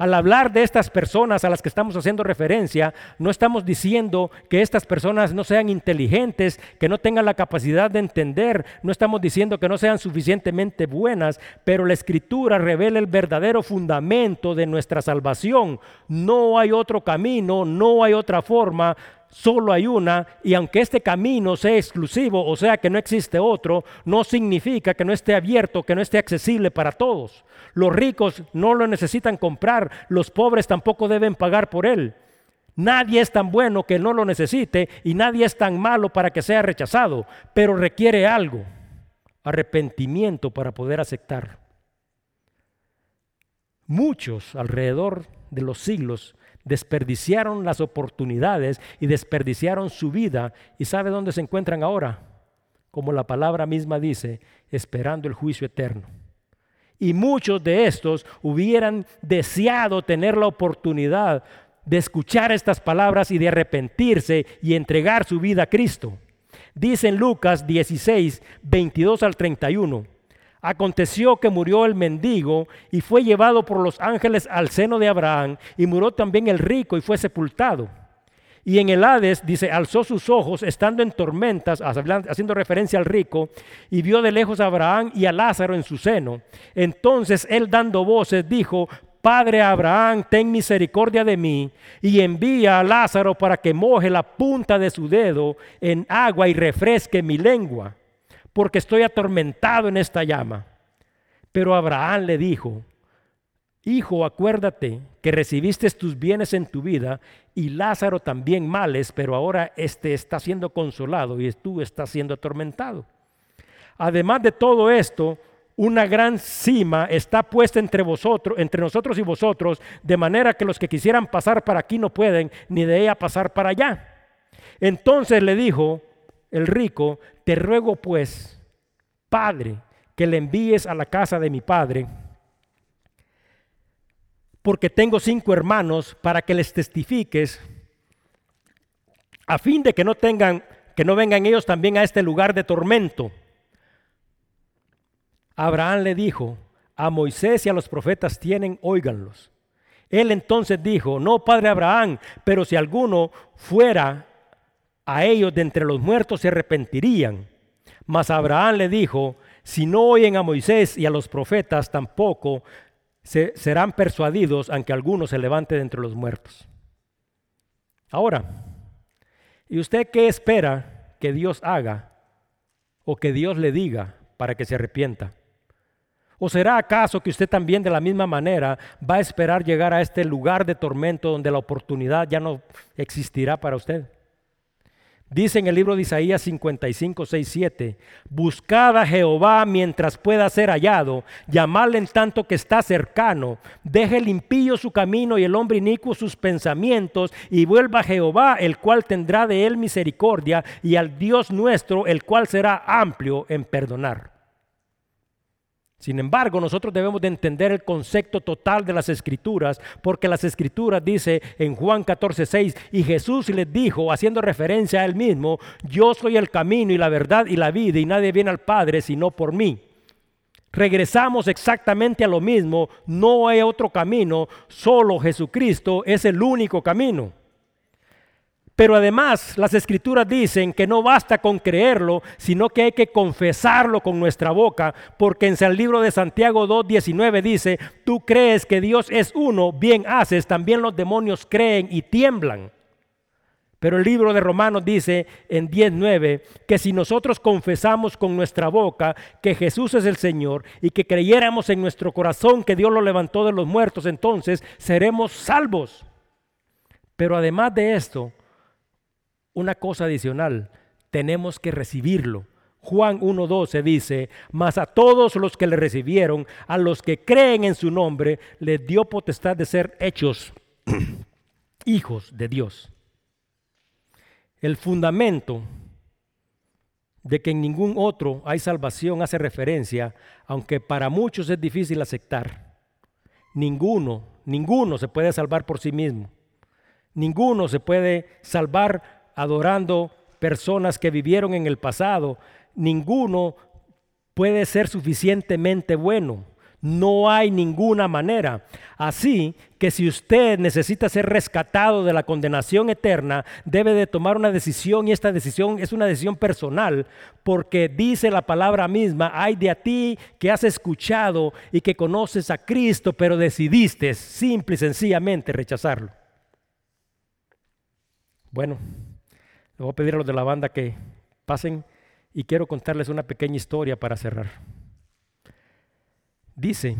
Al hablar de estas personas a las que estamos haciendo referencia, no estamos diciendo que estas personas no sean inteligentes, que no tengan la capacidad de entender, no estamos diciendo que no sean suficientemente buenas, pero la escritura revela el verdadero fundamento de nuestra salvación. No hay otro camino, no hay otra forma, solo hay una y aunque este camino sea exclusivo, o sea que no existe otro, no significa que no esté abierto, que no esté accesible para todos. Los ricos no lo necesitan comprar, los pobres tampoco deben pagar por él. Nadie es tan bueno que no lo necesite y nadie es tan malo para que sea rechazado, pero requiere algo, arrepentimiento para poder aceptar. Muchos alrededor de los siglos desperdiciaron las oportunidades y desperdiciaron su vida. ¿Y sabe dónde se encuentran ahora? Como la palabra misma dice, esperando el juicio eterno. Y muchos de estos hubieran deseado tener la oportunidad de escuchar estas palabras y de arrepentirse y entregar su vida a Cristo. Dice en Lucas 16, 22 al 31. Aconteció que murió el mendigo y fue llevado por los ángeles al seno de Abraham, y murió también el rico y fue sepultado. Y en el Hades, dice, alzó sus ojos, estando en tormentas, haciendo referencia al rico, y vio de lejos a Abraham y a Lázaro en su seno. Entonces él dando voces dijo, Padre Abraham, ten misericordia de mí, y envía a Lázaro para que moje la punta de su dedo en agua y refresque mi lengua porque estoy atormentado en esta llama. Pero Abraham le dijo, Hijo, acuérdate que recibiste tus bienes en tu vida y Lázaro también males, pero ahora este está siendo consolado y tú estás siendo atormentado. Además de todo esto, una gran cima está puesta entre vosotros, entre nosotros y vosotros, de manera que los que quisieran pasar para aquí no pueden, ni de ella pasar para allá. Entonces le dijo, el rico, te ruego pues, Padre, que le envíes a la casa de mi Padre, porque tengo cinco hermanos para que les testifiques, a fin de que no tengan, que no vengan ellos también a este lugar de tormento. Abraham le dijo, a Moisés y a los profetas tienen, óiganlos. Él entonces dijo, no, padre Abraham, pero si alguno fuera a ellos de entre los muertos se arrepentirían. Mas Abraham le dijo, si no oyen a Moisés y a los profetas, tampoco se, serán persuadidos aunque alguno se levante de entre los muertos. Ahora, ¿y usted qué espera que Dios haga o que Dios le diga para que se arrepienta? ¿O será acaso que usted también de la misma manera va a esperar llegar a este lugar de tormento donde la oportunidad ya no existirá para usted? Dice en el libro de Isaías 55, 6, 7, Buscad a Jehová mientras pueda ser hallado, llamadle en tanto que está cercano, deje el impío su camino y el hombre inicuo sus pensamientos, y vuelva a Jehová, el cual tendrá de él misericordia, y al Dios nuestro, el cual será amplio en perdonar. Sin embargo, nosotros debemos de entender el concepto total de las escrituras, porque las escrituras dice en Juan 14, 6, y Jesús les dijo, haciendo referencia a él mismo, yo soy el camino y la verdad y la vida, y nadie viene al Padre sino por mí. Regresamos exactamente a lo mismo, no hay otro camino, solo Jesucristo es el único camino. Pero además las escrituras dicen que no basta con creerlo, sino que hay que confesarlo con nuestra boca, porque en el libro de Santiago 2.19 dice, tú crees que Dios es uno, bien haces, también los demonios creen y tiemblan. Pero el libro de Romanos dice en 10.9 que si nosotros confesamos con nuestra boca que Jesús es el Señor y que creyéramos en nuestro corazón que Dios lo levantó de los muertos, entonces seremos salvos. Pero además de esto, una cosa adicional, tenemos que recibirlo. Juan 1.12 dice, mas a todos los que le recibieron, a los que creen en su nombre, les dio potestad de ser hechos hijos de Dios. El fundamento de que en ningún otro hay salvación hace referencia, aunque para muchos es difícil aceptar. Ninguno, ninguno se puede salvar por sí mismo. Ninguno se puede salvar adorando personas que vivieron en el pasado, ninguno puede ser suficientemente bueno. No hay ninguna manera. Así que si usted necesita ser rescatado de la condenación eterna, debe de tomar una decisión y esta decisión es una decisión personal, porque dice la palabra misma, hay de a ti que has escuchado y que conoces a Cristo, pero decidiste simple y sencillamente rechazarlo. Bueno, le voy a pedir a los de la banda que pasen y quiero contarles una pequeña historia para cerrar. Dice,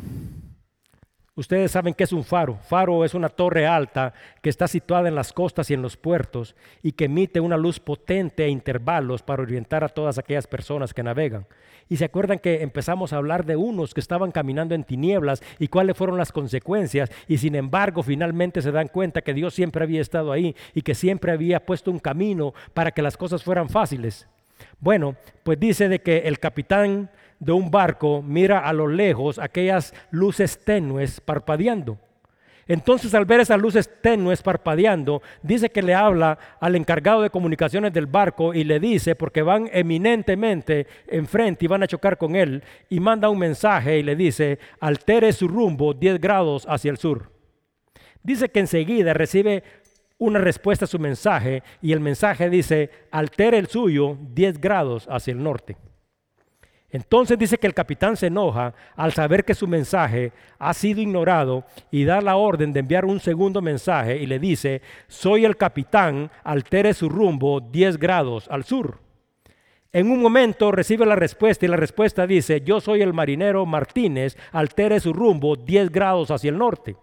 ustedes saben que es un faro. Faro es una torre alta que está situada en las costas y en los puertos y que emite una luz potente a intervalos para orientar a todas aquellas personas que navegan. Y se acuerdan que empezamos a hablar de unos que estaban caminando en tinieblas y cuáles fueron las consecuencias. Y sin embargo, finalmente se dan cuenta que Dios siempre había estado ahí y que siempre había puesto un camino para que las cosas fueran fáciles. Bueno, pues dice de que el capitán de un barco mira a lo lejos aquellas luces tenues parpadeando. Entonces al ver esas luces tenues parpadeando, dice que le habla al encargado de comunicaciones del barco y le dice, porque van eminentemente enfrente y van a chocar con él, y manda un mensaje y le dice, altere su rumbo 10 grados hacia el sur. Dice que enseguida recibe una respuesta a su mensaje y el mensaje dice, altere el suyo 10 grados hacia el norte. Entonces dice que el capitán se enoja al saber que su mensaje ha sido ignorado y da la orden de enviar un segundo mensaje y le dice, soy el capitán, altere su rumbo 10 grados al sur. En un momento recibe la respuesta y la respuesta dice, yo soy el marinero Martínez, altere su rumbo 10 grados hacia el norte.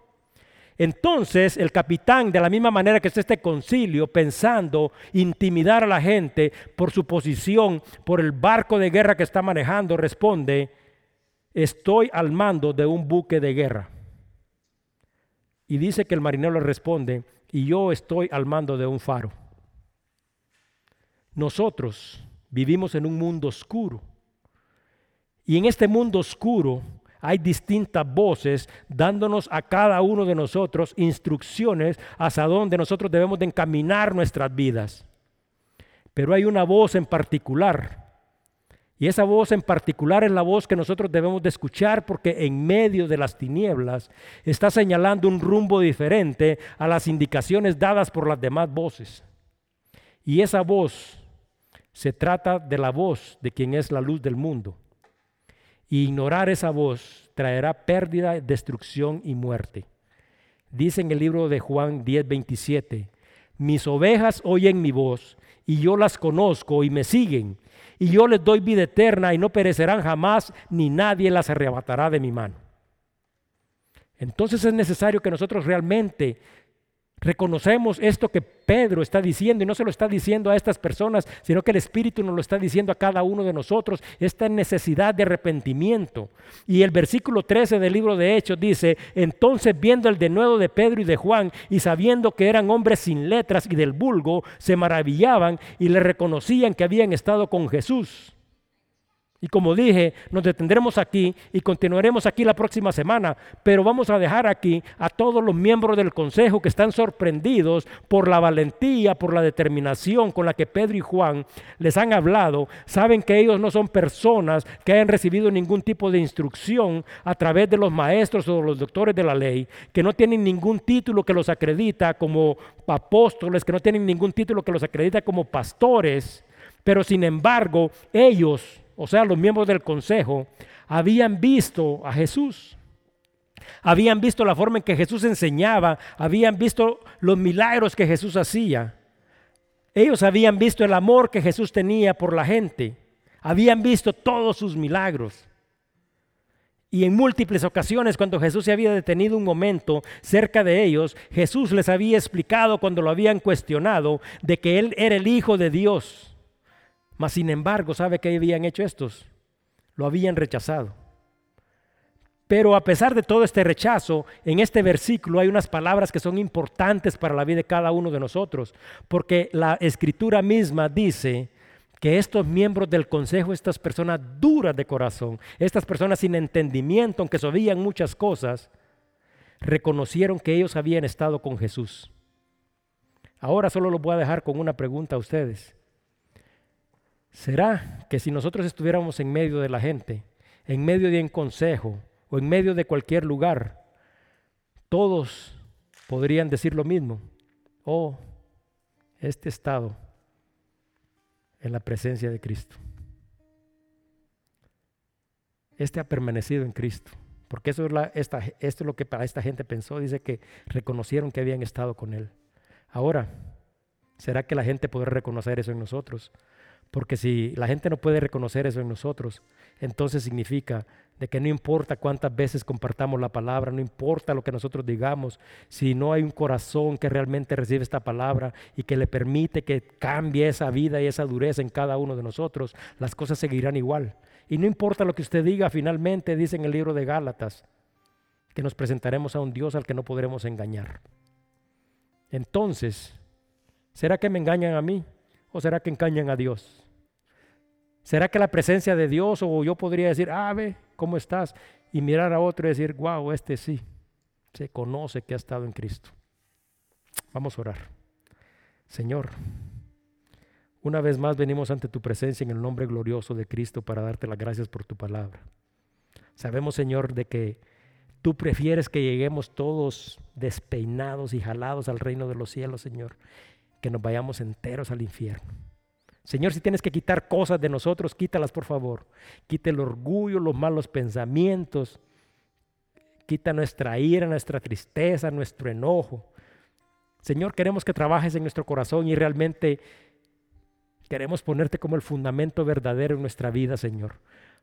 Entonces el capitán, de la misma manera que está este concilio, pensando intimidar a la gente por su posición, por el barco de guerra que está manejando, responde, estoy al mando de un buque de guerra. Y dice que el marinero le responde, y yo estoy al mando de un faro. Nosotros vivimos en un mundo oscuro. Y en este mundo oscuro hay distintas voces dándonos a cada uno de nosotros instrucciones hacia dónde nosotros debemos de encaminar nuestras vidas. Pero hay una voz en particular. Y esa voz en particular es la voz que nosotros debemos de escuchar porque en medio de las tinieblas está señalando un rumbo diferente a las indicaciones dadas por las demás voces. Y esa voz se trata de la voz de quien es la luz del mundo ignorar esa voz traerá pérdida, destrucción y muerte. Dice en el libro de Juan 10:27, mis ovejas oyen mi voz y yo las conozco y me siguen, y yo les doy vida eterna y no perecerán jamás, ni nadie las arrebatará de mi mano. Entonces es necesario que nosotros realmente Reconocemos esto que Pedro está diciendo y no se lo está diciendo a estas personas, sino que el Espíritu nos lo está diciendo a cada uno de nosotros, esta necesidad de arrepentimiento. Y el versículo 13 del libro de Hechos dice, entonces viendo el denuedo de Pedro y de Juan y sabiendo que eran hombres sin letras y del vulgo, se maravillaban y le reconocían que habían estado con Jesús. Y como dije, nos detendremos aquí y continuaremos aquí la próxima semana, pero vamos a dejar aquí a todos los miembros del Consejo que están sorprendidos por la valentía, por la determinación con la que Pedro y Juan les han hablado. Saben que ellos no son personas que hayan recibido ningún tipo de instrucción a través de los maestros o los doctores de la ley, que no tienen ningún título que los acredita como apóstoles, que no tienen ningún título que los acredita como pastores, pero sin embargo ellos o sea, los miembros del consejo, habían visto a Jesús. Habían visto la forma en que Jesús enseñaba, habían visto los milagros que Jesús hacía. Ellos habían visto el amor que Jesús tenía por la gente. Habían visto todos sus milagros. Y en múltiples ocasiones, cuando Jesús se había detenido un momento cerca de ellos, Jesús les había explicado cuando lo habían cuestionado de que Él era el Hijo de Dios. Mas sin embargo, ¿sabe qué habían hecho estos? Lo habían rechazado. Pero a pesar de todo este rechazo, en este versículo hay unas palabras que son importantes para la vida de cada uno de nosotros, porque la escritura misma dice que estos miembros del consejo, estas personas duras de corazón, estas personas sin entendimiento, aunque sabían muchas cosas, reconocieron que ellos habían estado con Jesús. Ahora solo los voy a dejar con una pregunta a ustedes. ¿Será que si nosotros estuviéramos en medio de la gente, en medio de un consejo o en medio de cualquier lugar, todos podrían decir lo mismo? Oh, este estado en la presencia de Cristo. Este ha permanecido en Cristo. Porque eso esto es lo que para esta gente pensó. Dice que reconocieron que habían estado con Él. Ahora, ¿será que la gente podrá reconocer eso en nosotros? Porque si la gente no puede reconocer eso en nosotros, entonces significa de que no importa cuántas veces compartamos la palabra, no importa lo que nosotros digamos, si no hay un corazón que realmente recibe esta palabra y que le permite que cambie esa vida y esa dureza en cada uno de nosotros, las cosas seguirán igual. Y no importa lo que usted diga, finalmente dice en el libro de Gálatas, que nos presentaremos a un Dios al que no podremos engañar. Entonces, ¿será que me engañan a mí? ¿O será que engañan a Dios? ¿Será que la presencia de Dios o yo podría decir, ah, ve, ¿cómo estás? Y mirar a otro y decir, wow, este sí, se conoce que ha estado en Cristo. Vamos a orar. Señor, una vez más venimos ante tu presencia en el nombre glorioso de Cristo para darte las gracias por tu palabra. Sabemos, Señor, de que tú prefieres que lleguemos todos despeinados y jalados al reino de los cielos, Señor, que nos vayamos enteros al infierno. Señor, si tienes que quitar cosas de nosotros, quítalas por favor. Quita el orgullo, los malos pensamientos. Quita nuestra ira, nuestra tristeza, nuestro enojo. Señor, queremos que trabajes en nuestro corazón y realmente queremos ponerte como el fundamento verdadero en nuestra vida, Señor.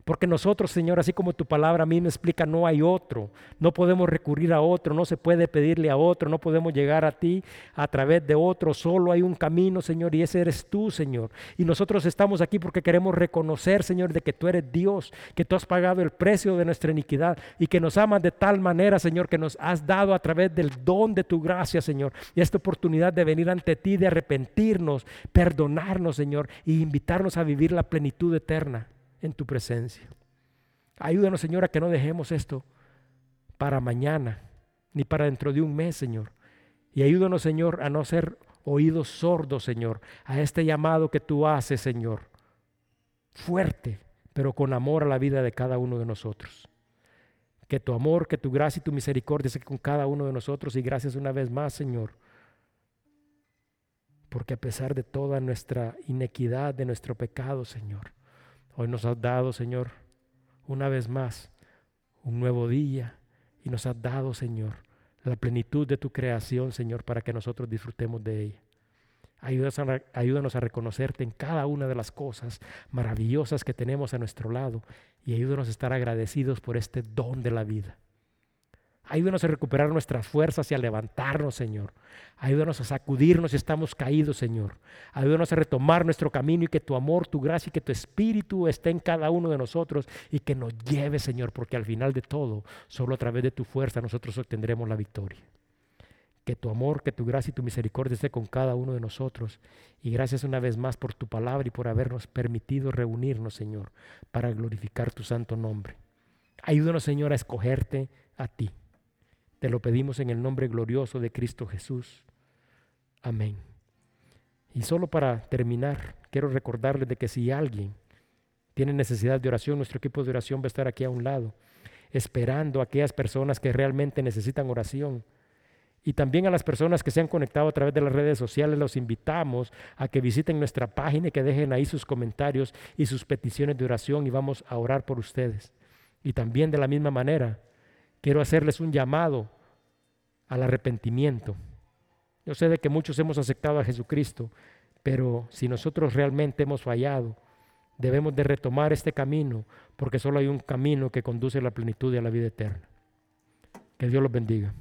Porque nosotros, Señor, así como tu palabra a mí me explica, no hay otro. No podemos recurrir a otro, no se puede pedirle a otro, no podemos llegar a ti a través de otro. Solo hay un camino, Señor, y ese eres tú, Señor. Y nosotros estamos aquí porque queremos reconocer, Señor, de que tú eres Dios, que tú has pagado el precio de nuestra iniquidad y que nos amas de tal manera, Señor, que nos has dado a través del don de tu gracia, Señor. Y esta oportunidad de venir ante ti, de arrepentirnos, perdonarnos, Señor, y invitarnos a vivir la plenitud eterna en tu presencia. Ayúdanos, Señor, a que no dejemos esto para mañana, ni para dentro de un mes, Señor. Y ayúdanos, Señor, a no ser oídos sordos, Señor, a este llamado que tú haces, Señor. Fuerte, pero con amor a la vida de cada uno de nosotros. Que tu amor, que tu gracia y tu misericordia sea con cada uno de nosotros. Y gracias una vez más, Señor. Porque a pesar de toda nuestra inequidad, de nuestro pecado, Señor, Hoy nos has dado, Señor, una vez más, un nuevo día y nos has dado, Señor, la plenitud de tu creación, Señor, para que nosotros disfrutemos de ella. Ayúdanos a, reconocerte en cada una de las cosas maravillosas que tenemos a nuestro lado y ayúdanos a estar agradecidos por este don de la vida. Ayúdanos a recuperar nuestras fuerzas y a levantarnos, Señor. Ayúdanos a sacudirnos si estamos caídos, Señor. Ayúdanos a retomar nuestro camino y que tu amor, tu gracia y que tu espíritu esté en cada uno de nosotros y que nos lleve, Señor, porque al final de todo, solo a través de tu fuerza nosotros obtendremos la victoria. Que tu amor, que tu gracia y tu misericordia esté con cada uno de nosotros. Y gracias una vez más por tu palabra y por habernos permitido reunirnos, Señor, para glorificar tu santo nombre. Ayúdanos, Señor, a escogerte a ti. Te lo pedimos en el nombre glorioso de Cristo Jesús. Amén. Y solo para terminar, quiero recordarles de que si alguien tiene necesidad de oración, nuestro equipo de oración va a estar aquí a un lado, esperando a aquellas personas que realmente necesitan oración. Y también a las personas que se han conectado a través de las redes sociales, los invitamos a que visiten nuestra página y que dejen ahí sus comentarios y sus peticiones de oración y vamos a orar por ustedes. Y también de la misma manera, quiero hacerles un llamado al arrepentimiento. Yo sé de que muchos hemos aceptado a Jesucristo, pero si nosotros realmente hemos fallado, debemos de retomar este camino, porque solo hay un camino que conduce a la plenitud y a la vida eterna. Que Dios los bendiga.